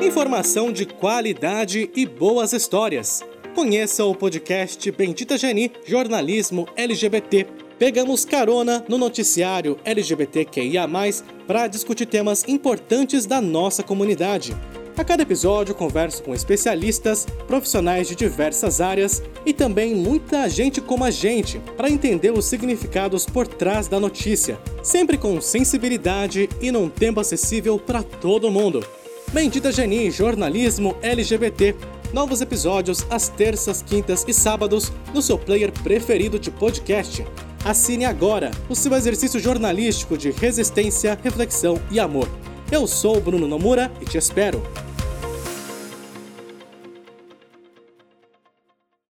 Informação de qualidade e boas histórias. Conheça o podcast Bendita Geni Jornalismo LGBT. Pegamos carona no noticiário LGBTQIA, para discutir temas importantes da nossa comunidade. A cada episódio, converso com especialistas, profissionais de diversas áreas e também muita gente como a gente para entender os significados por trás da notícia, sempre com sensibilidade e num tempo acessível para todo mundo. Bendita Geni Jornalismo LGBT. Novos episódios às terças, quintas e sábados no seu player preferido de podcast. Assine agora o seu exercício jornalístico de resistência, reflexão e amor. Eu sou Bruno Nomura e te espero.